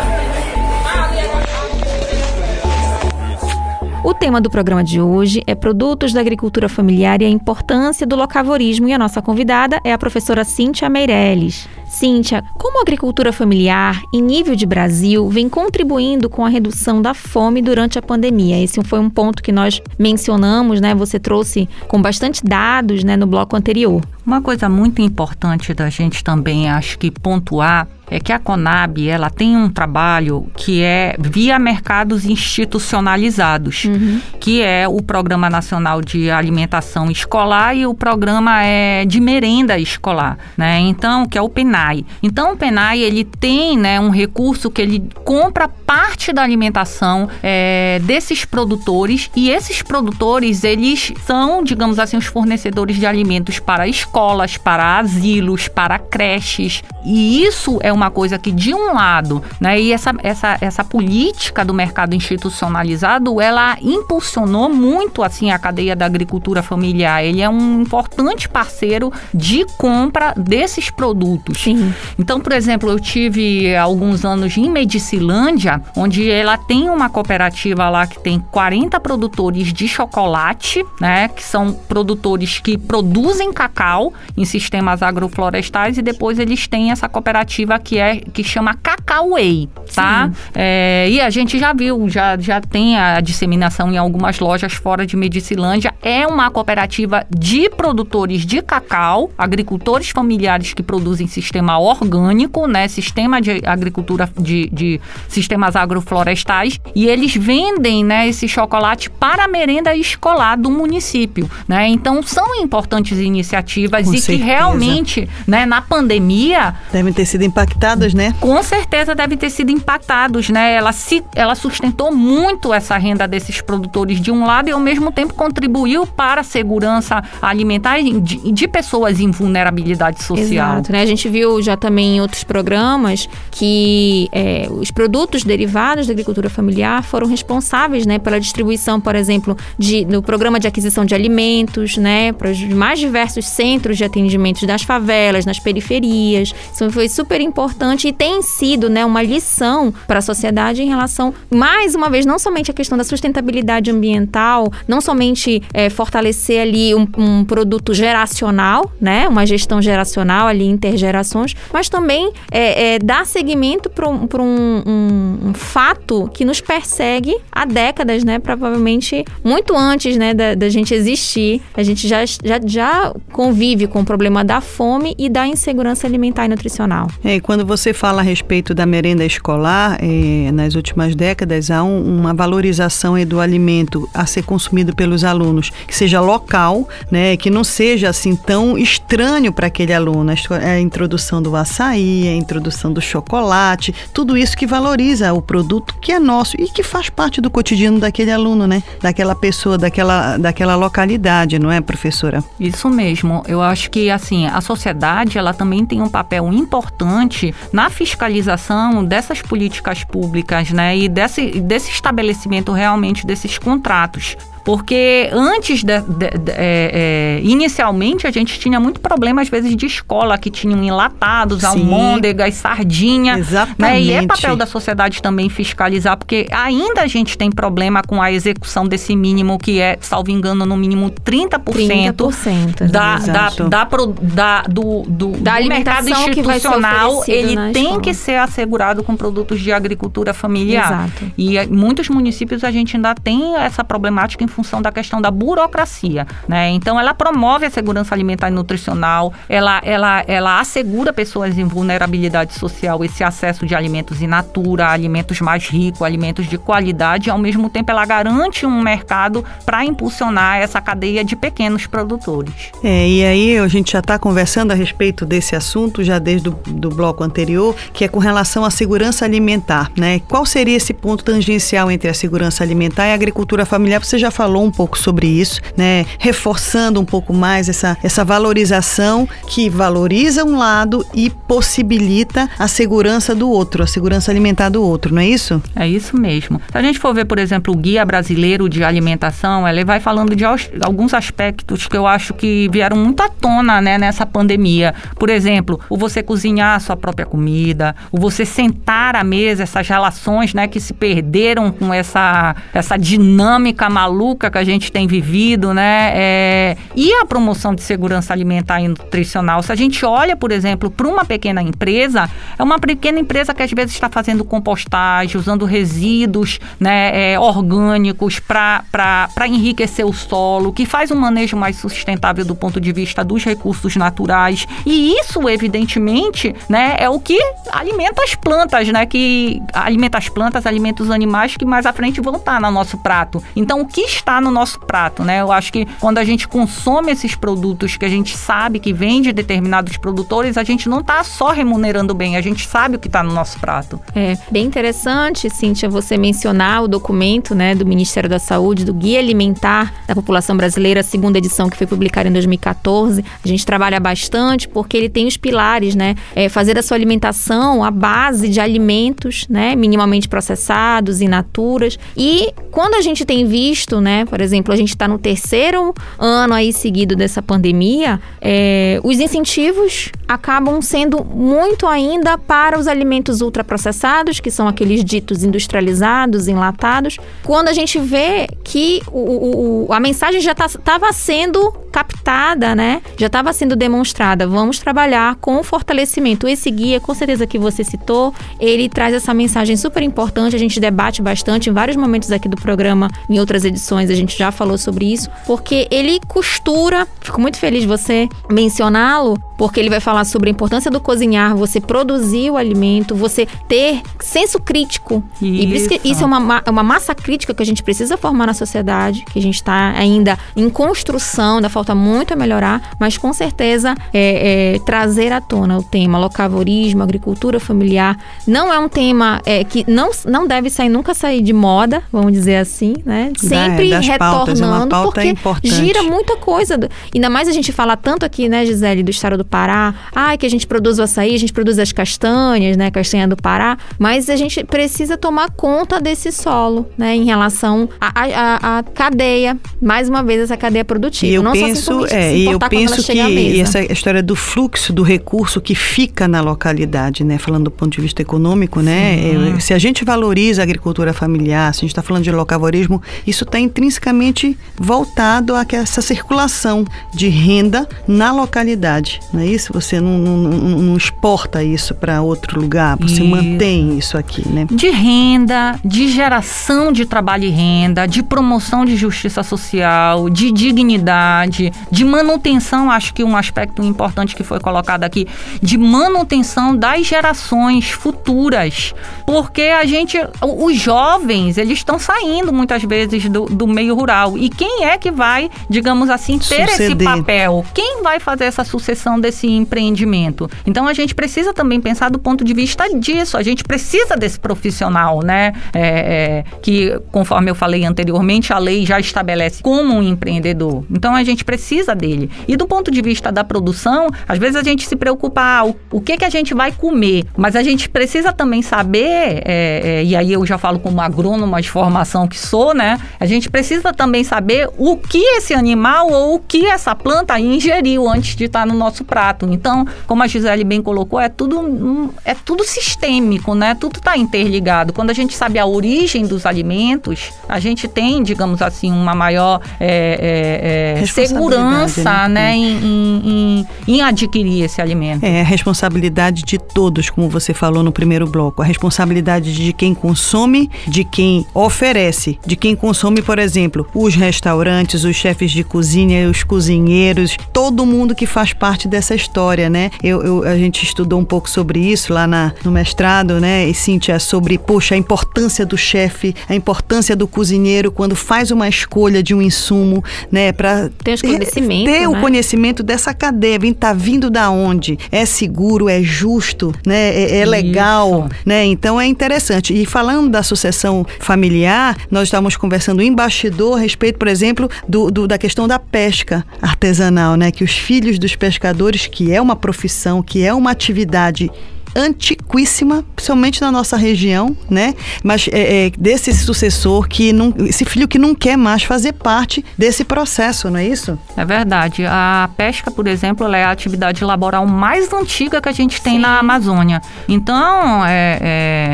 O tema do programa de hoje é produtos da agricultura familiar e a importância do locavorismo. E a nossa convidada é a professora Cíntia Meirelles. Cíntia, como a agricultura familiar, em nível de Brasil, vem contribuindo com a redução da fome durante a pandemia? Esse foi um ponto que nós mencionamos, né? Você trouxe com bastante dados né, no bloco anterior. Uma coisa muito importante da gente também, acho que pontuar, é que a Conab ela tem um trabalho que é via mercados institucionalizados, uhum. que é o Programa Nacional de Alimentação Escolar e o programa é de merenda escolar, né? Então, que é o PENAI. Então, o PENAI ele tem, né, um recurso que ele compra parte da alimentação é, desses produtores e esses produtores eles são, digamos assim, os fornecedores de alimentos para escolas, para asilos, para creches e isso é uma coisa que, de um lado, né, e essa, essa, essa política do mercado institucionalizado, ela impulsionou muito assim a cadeia da agricultura familiar. Ele é um importante parceiro de compra desses produtos. Sim. Então, por exemplo, eu tive alguns anos em Medicilândia, onde ela tem uma cooperativa lá que tem 40 produtores de chocolate, né, que são produtores que produzem cacau em sistemas agroflorestais e depois eles têm essa cooperativa que é que chama Cacauei, tá? É, e a gente já viu, já, já tem a disseminação em algumas lojas fora de Medicilândia. É uma cooperativa de produtores de cacau, agricultores familiares que produzem sistema orgânico, né? Sistema de agricultura de, de sistemas agroflorestais e eles vendem, né, esse chocolate para a merenda escolar do município, né? Então são importantes iniciativas Com e certeza. que realmente, né, na pandemia Devem ter sido impactadas, né? com certeza devem ter sido impactados, né? Ela, se, ela sustentou muito essa renda desses produtores de um lado e ao mesmo tempo contribuiu para a segurança alimentar de, de pessoas em vulnerabilidade social. Exato, né? A gente viu já também em outros programas que é, os produtos derivados da agricultura familiar foram responsáveis, né, pela distribuição, por exemplo, de, do programa de aquisição de alimentos, né, para os mais diversos centros de atendimentos das favelas, nas periferias. Isso foi super importante e tem sido, né, uma lição para a sociedade em relação, mais uma vez, não somente a questão da sustentabilidade ambiental, não somente é, fortalecer ali um, um produto geracional, né, uma gestão geracional ali intergerações, mas também é, é, dar seguimento para um, um, um, fato que nos persegue há décadas, né, provavelmente muito antes, né, da, da gente existir. A gente já, já, já convive com o problema da fome e da insegurança alimentar e nutricional. É, e quando você fala a respeito da merenda escolar, eh, nas últimas décadas há um- uma valorização aí do alimento a ser consumido pelos alunos, que seja local, né, que não seja assim tão estranho para aquele aluno. A esco- A introdução do açaí, a introdução do chocolate, tudo isso que valoriza o produto que é nosso e que faz parte do cotidiano daquele aluno, né, daquela pessoa, daquela, daquela localidade, não é, professora? Isso mesmo. Eu acho que assim, a sociedade ela também tem um papel importante na fiscalização dessas políticas públicas, né? E desse, desse estabelecimento realmente desses contratos. Porque antes, de, de- de- é, é, inicialmente, a gente tinha muito problema, às vezes, de escola, que tinham enlatados, Sim. almôndegas, sardinha. Exatamente. Né? E é papel da sociedade também fiscalizar, porque ainda a gente tem problema com a execução desse mínimo, que é, salvo engano, no mínimo 30%, 30%, da, da, da, da- do, do, Da do mercado alimentação que vai ser institucional, ele na tem escola. que ser assegurado com produtos de agricultura familiar. Exato. E em muitos municípios a gente ainda tem essa problemática em função da questão da burocracia, né? Então ela promove a segurança alimentar e nutricional, ela, ela, ela assegura pessoas em vulnerabilidade social esse acesso de alimentos in natura, alimentos mais ricos, alimentos de qualidade, e ao mesmo tempo ela garante um mercado para impulsionar essa cadeia de pequenos produtores. É, e aí a gente já está conversando a respeito desse assunto, já desde do bloco anterior, que é com relação à segurança alimentar, né? Qual seria esse ponto tangencial entre a segurança alimentar e a agricultura familiar? Você já falou um pouco sobre isso, né? Reforçando um pouco mais essa, essa valorização que valoriza um lado e possibilita a segurança do outro, a segurança alimentar do outro, não é isso? É isso mesmo. Se a gente for ver, por exemplo, o Guia Brasileiro de Alimentação, ele vai falando de alguns aspectos que eu acho que vieram muito à tona né, nessa pandemia. Por exemplo, o você cozinhar a sua própria comida, o você sentar à mesa, essas relações né, que se perderam com essa, essa dinâmica maluca maluca que a gente tem vivido, né? É, e a promoção de segurança alimentar e nutricional. Se a gente olha, por exemplo, para uma pequena empresa, é uma pequena empresa que às vezes está fazendo compostagem, usando resíduos né, é, orgânicos para enriquecer o solo, que faz um manejo mais sustentável do ponto de vista dos recursos naturais. E isso, evidentemente, né, é o que alimenta as plantas, né? Que alimenta as plantas, alimenta os animais que mais à frente vão estar no nosso prato. Então, o que está no nosso prato, né? Eu acho que quando a gente consome esses produtos que a gente sabe que vem de determinados produtores, a gente não está só remunerando bem, a gente sabe o que está no nosso prato. É bem interessante, Cíntia, você mencionar o documento, né, do Ministério da Saúde, do Guia Alimentar da População Brasileira, segunda edição que foi publicada em 2014. A gente trabalha bastante porque ele tem os pilares, né? É fazer a sua alimentação a base de alimentos, né, minimamente processados, in naturas. E quando a gente tem visto, né, por exemplo, a gente está no terceiro ano aí seguido dessa pandemia, é, os incentivos acabam sendo muito ainda para os alimentos ultraprocessados, que são aqueles ditos industrializados, enlatados, quando a gente vê que o, o, a mensagem já estava tá, sendo captada, né? Já estava sendo demonstrada. Vamos trabalhar com o fortalecimento. Esse guia, com certeza que você citou, ele traz essa mensagem super importante. A gente debate bastante em vários momentos aqui do programa, em outras edições a gente já falou sobre isso, porque ele costura. Fico muito feliz de você mencioná-lo, porque ele vai falar sobre a importância do cozinhar, você produzir o alimento, você ter senso crítico. Isso. E por isso que isso é uma, uma massa crítica que a gente precisa formar na sociedade, que a gente está ainda em construção, ainda falta muito a melhorar, mas com certeza é, é, trazer à tona o tema locavorismo, agricultura familiar, não é um tema é, que não, não deve sair, nunca sair de moda, vamos dizer assim, né? Sempre é, retornando, pautas, porque importante. gira muita coisa. Ainda mais a gente fala tanto aqui, né, Gisele, do estado do Pará, ah, que a gente produz o açaí, a gente produz as castanhas, né, castanha do Pará, mas a gente precisa tomar conta desse solo, né, em relação à cadeia, mais uma vez essa cadeia produtiva. E eu Não penso, é, e eu penso que essa história do fluxo do recurso que fica na localidade, né, falando do ponto de vista econômico, né, é, se a gente valoriza a agricultura familiar, se a gente está falando de locavorismo, isso está intrinsecamente voltado a essa circulação de renda na localidade, não é isso? Você não, não, não, não exporta isso para outro lugar, você isso. mantém isso aqui, né? De renda, de geração de trabalho e renda, de promoção de justiça social, de dignidade, de manutenção, acho que um aspecto importante que foi colocado aqui, de manutenção das gerações futuras, porque a gente, os jovens, eles estão saindo muitas vezes do, do meio rural e quem é que vai, digamos assim, ter Suceder. esse papel? Quem vai fazer essa sucessão desse empreendimento? Então a gente precisa também pensar do ponto de vista disso, a gente precisa desse profissional, né? É, é, que, conforme eu falei anteriormente, a lei já estabelece como um empreendedor. Então a gente precisa dele. E do ponto de vista da produção, às vezes a gente se preocupa, ah, o, o que, que a gente vai comer, mas a gente precisa também saber, é, é, e aí eu já falo como agrônoma de formação que sou, né? A gente precisa também saber o que esse animal ou o que essa planta ingeriu antes de estar no nosso prato. Então, como a Gisele bem colocou, é tudo, é tudo sistêmico, né? Tudo está interligado. Quando a gente sabe a origem dos alimentos, a gente tem, digamos assim, uma maior é, é, é segurança, né? né? Em, em, em, adquirir esse alimento. É a responsabilidade de todos, como você falou no primeiro bloco. A responsabilidade de quem consome, de quem oferece, de quem consome, por exemplo, os restaurantes, os chefes de cozinha, os cozinheiros, todo mundo que faz parte dessa história, né? Eu, eu a gente estudou um pouco sobre isso lá na, no mestrado, né? E Cíntia, sobre, poxa, a importância do chefe, a importância do cozinheiro quando faz uma escolha de um insumo, né? Para ter, conhecimento, ter né? o conhecimento dessa cadeia, vem tá vindo da onde? É seguro, é justo, né? É, é legal, né? Então é interessante. E falando da sucessão familiar, nós estávamos conversando em bastidor a respeito, por exemplo, do, do, da questão da pesca artesanal, né? Que os filhos dos pescadores, que é uma profissão, que é uma atividade antiquíssima, principalmente na nossa região, né? Mas é, é, desse sucessor que não, esse filho que não quer mais fazer parte desse processo, não é isso? É verdade. A pesca, por exemplo, ela é a atividade laboral mais antiga que a gente tem Sim. na Amazônia. Então, é,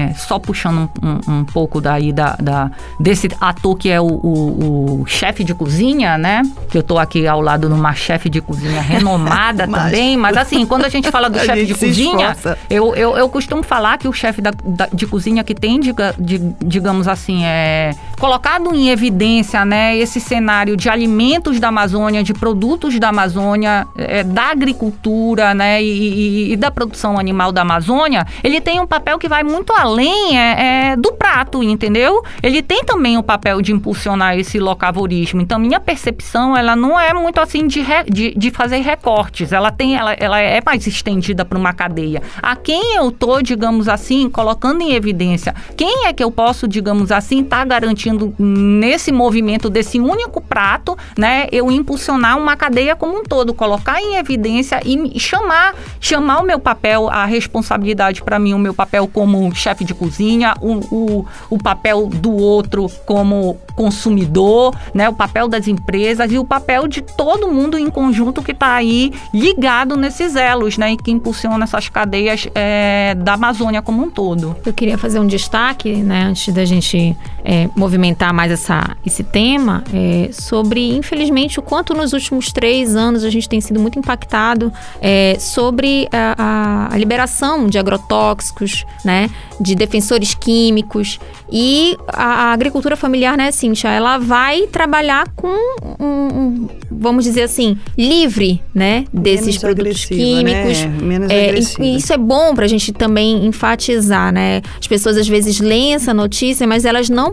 é só puxando um, um, um pouco daí da, da, desse ator que é o, o, o chefe de cozinha, né? Que eu estou aqui ao lado de uma chefe de cozinha renomada também. Mas assim, quando a gente fala do chefe de cozinha, eu, eu, eu, costumo falar que o chefe da, de cozinha que tem, diga, de, digamos assim, é colocado em evidência, né, esse cenário de alimentos da Amazônia, de produtos da Amazônia, é, da agricultura, né, e, e, e, da produção animal da Amazônia, ele tem um papel que vai muito além é, é, do prato, entendeu? Ele tem também o papel de impulsionar esse locavorismo. Então, minha percepção, ela não é muito assim de, re, de, de, fazer recortes. Ela tem, ela, ela é mais estendida para uma cadeia. A quem eu tô, digamos assim, colocando em evidência, quem é que eu posso, digamos assim, estar tá garantindo nesse movimento desse único prato, né, eu impulsionar uma cadeia como um todo, colocar em evidência e chamar, chamar o meu papel, a responsabilidade para mim, o meu papel como chefe de cozinha, o, o, o papel do outro como consumidor, né, o papel das empresas e o papel de todo mundo em conjunto que está aí ligado nesses elos, né, e que impulsiona essas cadeias é, da Amazônia como um todo. Eu queria fazer um destaque, né, antes da gente é, movimentar mais essa, esse tema, é, sobre, infelizmente, o quanto nos últimos três anos a gente tem sido muito impactado é, sobre a, a, liberação de agrotóxicos, né, de defensores químicos e a, a agricultura familiar, né, Cíntia, ela vai trabalhar com um, um vamos dizer assim, livre, né, desses Menos produtos né? químicos. Né? Menos é, e, isso é bom para a gente também enfatizar, né? As pessoas às vezes leem essa notícia, mas elas não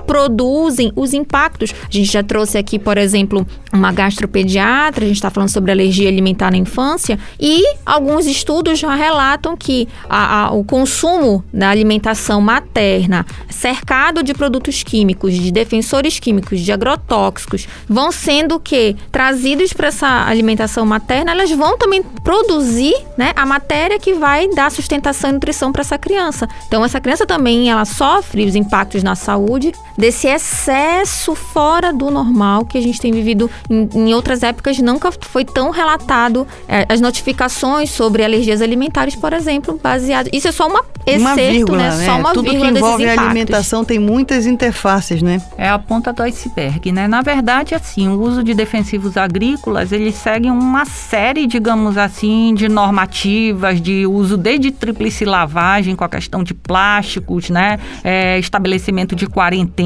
produzem os impactos. A gente já trouxe aqui, por exemplo, uma gastropediatra, a gente está falando sobre alergia alimentar na infância, e alguns estudos já relatam que a, a, o consumo da alimentação materna, cercado de produtos químicos, de defensores químicos, de agrotóxicos, vão sendo que trazidos para essa alimentação materna, elas vão também produzir né, a matéria que vai dar sustentação e nutrição para essa criança. Então, essa criança também ela sofre os impactos na saúde desse excesso fora do normal que a gente tem vivido em, em outras épocas. Nunca foi tão relatado é, as notificações sobre alergias alimentares, por exemplo, baseado. Isso é só uma excerto, uma vírgula, né? né? Só uma Tudo vírgula que envolve a alimentação tem muitas interfaces, né? É a ponta do iceberg, né? Na verdade, assim, o uso de defensivos agrícolas, eles seguem uma série, digamos assim, de normativas de uso desde tríplice lavagem com a questão de plásticos, né? É, estabelecimento de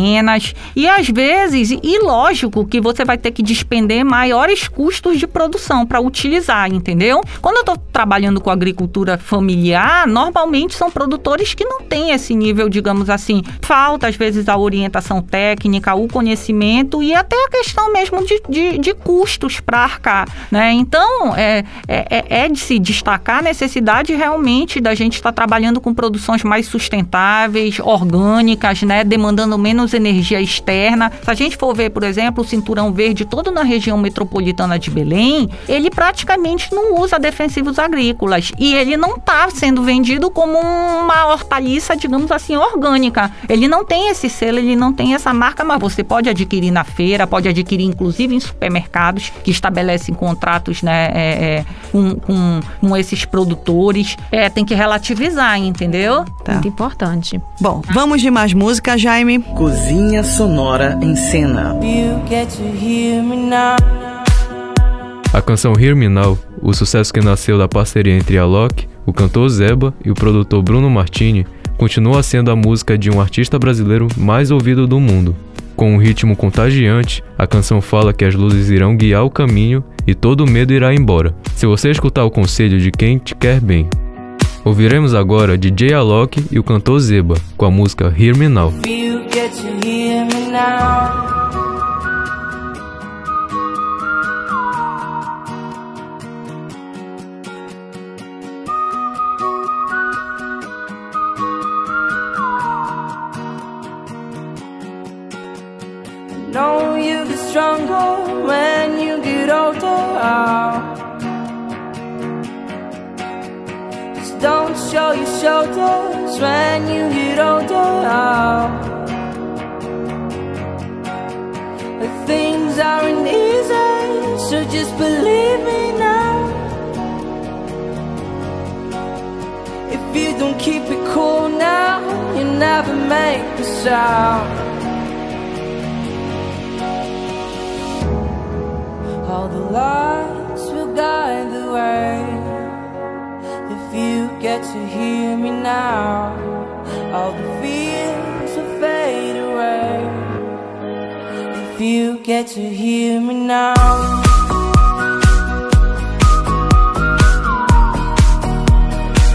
quarentenas e às vezes, e lógico que você vai ter que despender maiores custos de produção para utilizar, entendeu? Quando eu estou trabalhando com agricultura familiar, normalmente são produtores que não têm esse nível, digamos assim, falta às vezes a orientação técnica, o conhecimento e até a questão mesmo de, de, de custos para arcar, né? Então, é, é, é, é de se destacar a necessidade realmente da gente estar tá trabalhando com produções mais sustentáveis, orgânicas, né? Demandando menos energia externa. Se a gente for ver, por exemplo, o cinturão verde todo na região metropolitana de Belém, ele praticamente não usa defensivos agrícolas e ele não está sendo vendido como uma hortaliça, digamos assim, orgânica. Ele não tem esse selo, ele não tem essa marca, mas você pode adquirir na feira, pode adquirir inclusive em supermercados que estabelecem contratos né, é, é, com, com, com, esses produtores. É, tem que relativizar, entendeu? Tá. Muito importante. Bom, vamos de mais música, Jaime. Cozinha Sonora em Cena. A canção Hear Me Now, o sucesso que nasceu da parceria entre a Loki, o cantor Zeba e o produtor Bruno Martini, continua sendo a música de um artista brasileiro mais ouvido do mundo. Com um ritmo contagiante, a canção fala que as luzes irão guiar o caminho e todo medo irá embora, se você escutar o conselho de quem te quer bem. Ouviremos agora DJ Alok e o cantor Zeba com a música Hear Me Now. Know you get stronger when you get older. Just don't show your shoulders when you get older. Things aren't easy, so just believe me now. If you don't keep it cool now, you never make a sound. All the lights will guide the way. If you get to hear me now, all the fears If you get to hear me now.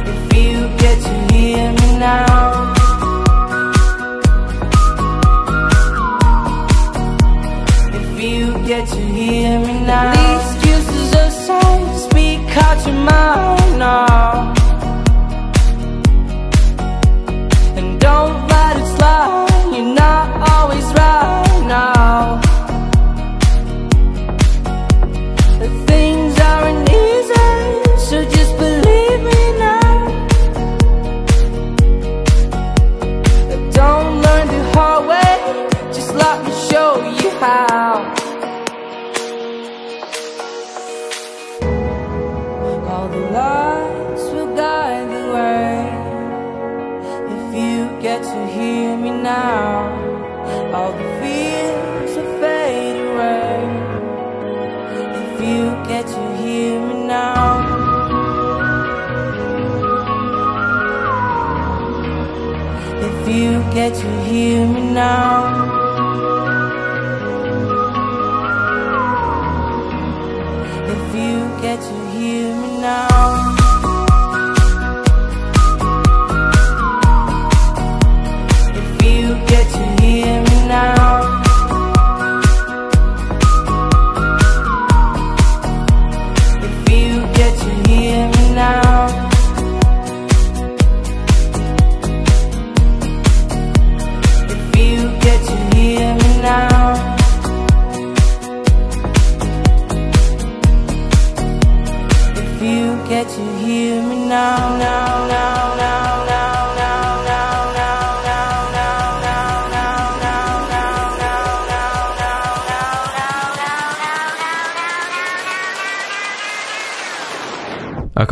If you get to hear me now.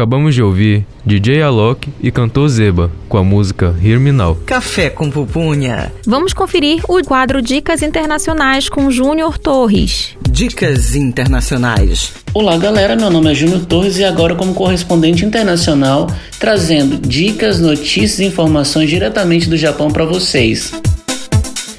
Acabamos de ouvir DJ Alok e cantor Zeba com a música Hear Me Now. Café com pupunha. Vamos conferir o quadro Dicas Internacionais com Júnior Torres. Dicas internacionais. Olá galera, meu nome é Júnior Torres e agora como correspondente internacional trazendo dicas, notícias e informações diretamente do Japão para vocês.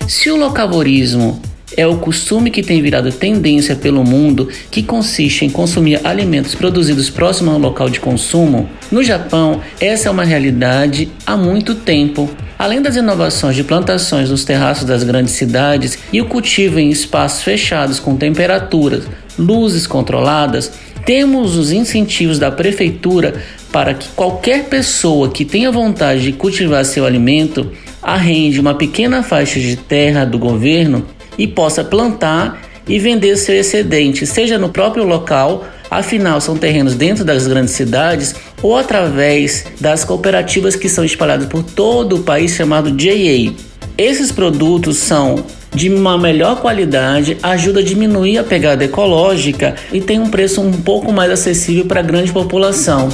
Se o locavorismo é o costume que tem virado tendência pelo mundo, que consiste em consumir alimentos produzidos próximo ao local de consumo, no Japão essa é uma realidade há muito tempo. Além das inovações de plantações nos terraços das grandes cidades e o cultivo em espaços fechados com temperaturas, luzes controladas, temos os incentivos da prefeitura para que qualquer pessoa que tenha vontade de cultivar seu alimento arrende uma pequena faixa de terra do governo e possa plantar e vender seu excedente, seja no próprio local, afinal são terrenos dentro das grandes cidades, ou através das cooperativas que são espalhadas por todo o país chamado JA. Esses produtos são de uma melhor qualidade, ajuda a diminuir a pegada ecológica e tem um preço um pouco mais acessível para a grande população.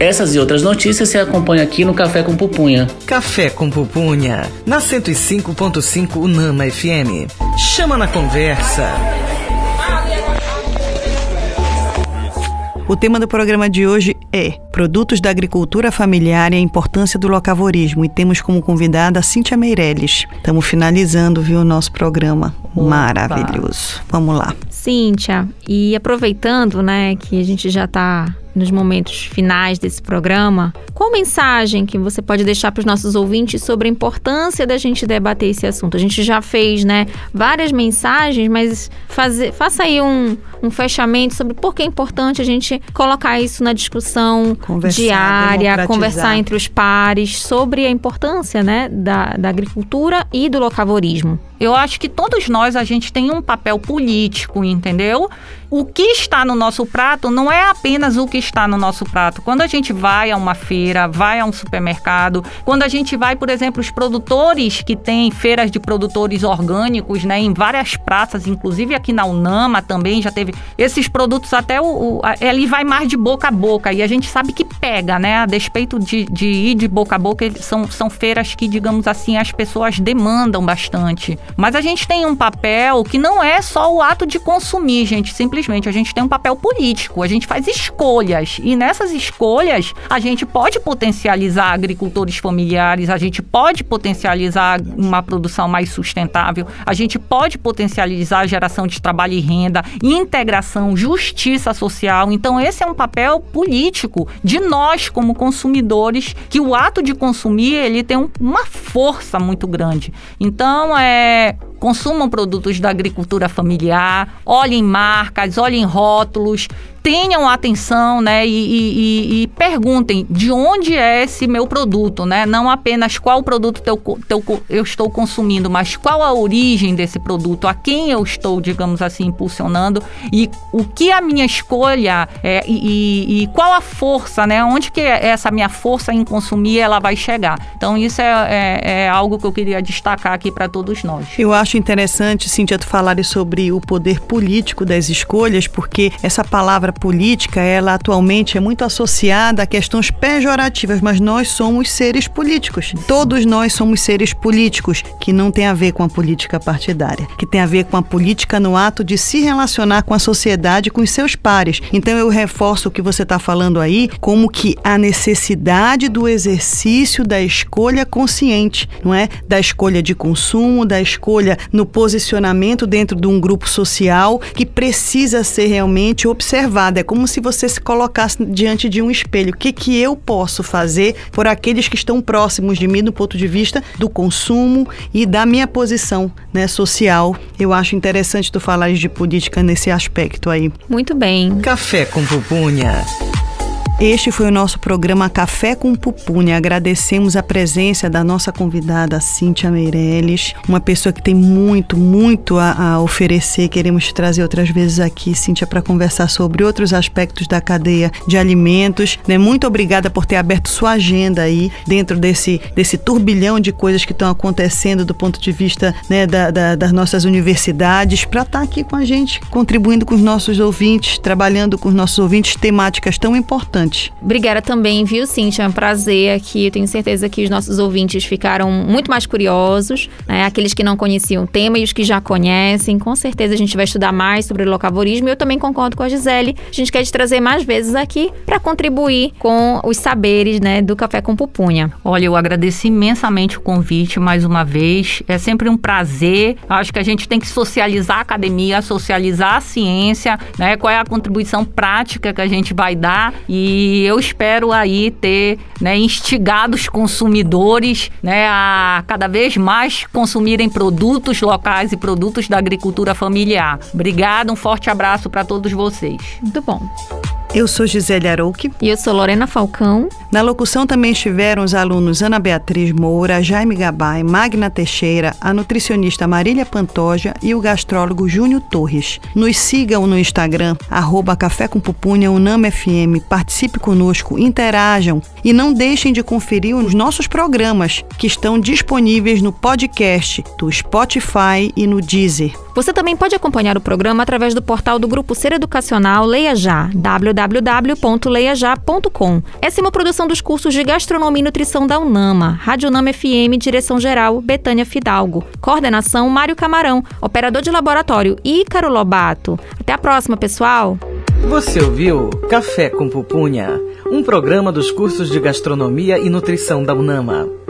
Essas e outras notícias se acompanham aqui no Café com Pupunha. Café com pupunha. Na 105.5 Unama FM. Chama na conversa. O tema do programa de hoje é Produtos da Agricultura Familiar e a Importância do Locavorismo. E temos como convidada a Cíntia Meirelles. Estamos finalizando, viu, o nosso programa. Opa. Maravilhoso. Vamos lá. Cíntia, e aproveitando, né, que a gente já está nos momentos finais desse programa, qual mensagem que você pode deixar para os nossos ouvintes sobre a importância da gente debater esse assunto? A gente já fez, né, várias mensagens, mas faça aí um, um fechamento sobre por que é importante a gente colocar isso na discussão Conversar, diária, conversar entre os pares sobre a importância né, da, da agricultura e do locavorismo. Eu acho que todos nós a gente tem um papel político, entendeu? O que está no nosso prato não é apenas o que está no nosso prato. Quando a gente vai a uma feira, vai a um supermercado, quando a gente vai, por exemplo, os produtores que têm feiras de produtores orgânicos, né, em várias praças, inclusive aqui na Unama também já teve esses produtos até o, o ele vai mais de boca a boca e a gente sabe que pega, né? A despeito de, de ir de boca a boca, são, são feiras que, digamos assim, as pessoas demandam bastante. Mas a gente tem um papel que não é só o ato de consumir, gente. Simplesmente a gente tem um papel político. A gente faz escolhas. E nessas escolhas, a gente pode potencializar agricultores familiares, a gente pode potencializar uma produção mais sustentável, a gente pode potencializar a geração de trabalho e renda, integração, justiça social. Então, esse é um papel político de nós como consumidores, que o ato de consumir ele tem um- uma força muito grande. Então, é consumam produtos da agricultura familiar, olhem marcas, olhem rótulos, tenham atenção, né, e, e- e- e perguntem de onde é esse meu produto, né? Não apenas qual produto teu, teu eu estou consumindo, mas qual a origem desse produto, a quem eu estou, digamos assim, impulsionando e o que a minha escolha é, e qual a força, né? Onde que essa minha força em consumir ela vai chegar. Então isso é, é- é algo que eu queria destacar aqui para todos nós. Eu acho interessante, Cíntia, tu falares sobre o poder político das escolhas, porque essa palavra política, ela atualmente é muito associada a questões pejorativas, mas nós somos seres políticos. Todos nós somos seres políticos, que não tem a ver com a política partidária, que tem a ver com a política no ato de se relacionar com a sociedade, com os seus pares. Então eu reforço o que você está falando aí, como que a necessidade do exercício da escolha consciente, não é? Da escolha de consumo, da escolha no posicionamento dentro de um grupo social que precisa ser realmente observado. É como se você se colocasse diante de um espelho. O que, que eu posso fazer por aqueles que estão próximos de mim do ponto de vista do consumo e da minha posição né, social? Eu acho interessante tu falares de política nesse aspecto aí. Muito bem. Café com pupunha. Este foi o nosso programa Café com Pupunha. Agradecemos a presença da nossa convidada Cíntia Meirelles, uma pessoa que tem muito, muito a, a oferecer. Queremos te trazer outras vezes aqui, Cíntia, para conversar sobre outros aspectos da cadeia de alimentos. Né? Muito obrigada por ter aberto sua agenda aí dentro desse, desse turbilhão de coisas que estão acontecendo do ponto de vista né, da- da- das nossas universidades, para estar aqui com a gente, contribuindo com os nossos ouvintes, trabalhando com os nossos ouvintes temáticas tão importantes. Obrigada também, viu, Cintia? É um prazer aqui. Eu tenho certeza que os nossos ouvintes ficaram muito mais curiosos, né? Aqueles que não conheciam o tema e os que já conhecem. Com certeza a gente vai estudar mais sobre o locavorismo. E eu também concordo com a Gisele. A gente quer te trazer mais vezes aqui para contribuir com os saberes, né, do Café com Pupunha. Olha, eu agradeço imensamente o convite mais uma vez. É sempre um prazer. Acho que a gente tem que socializar a academia, socializar a ciência, né? Qual é a contribuição prática que a gente vai dar. E eu espero aí ter né, instigado os consumidores né, a cada vez mais consumirem produtos locais e produtos da agricultura familiar. Obrigada, um forte abraço para todos vocês. Muito bom. Eu sou Gisele Arouque. E eu sou Lorena Falcão. Na locução também estiveram os alunos Ana Beatriz Moura, Jaime Gabay, Magna Teixeira, a nutricionista Marília Pantoja e o gastrólogo Júnior Torres. Nos sigam no Instagram, arroba Café com Pupunha, Unama FM. Participe conosco, interajam e não deixem de conferir os nossos programas que estão disponíveis no podcast do Spotify e no Deezer. Você também pode acompanhar o programa através do portal do Grupo Ser Educacional Leia Já, www.leiajá.com. Essa é uma produção dos cursos de Gastronomia e Nutrição da Unama, Rádio Unama FM, Direção Geral, Betânia Fidalgo. Coordenação, Mário Camarão. Operador de laboratório, Ícaro Lobato. Até a próxima, pessoal! Você ouviu Café com Pupunha, um programa dos cursos de Gastronomia e Nutrição da UNAMA.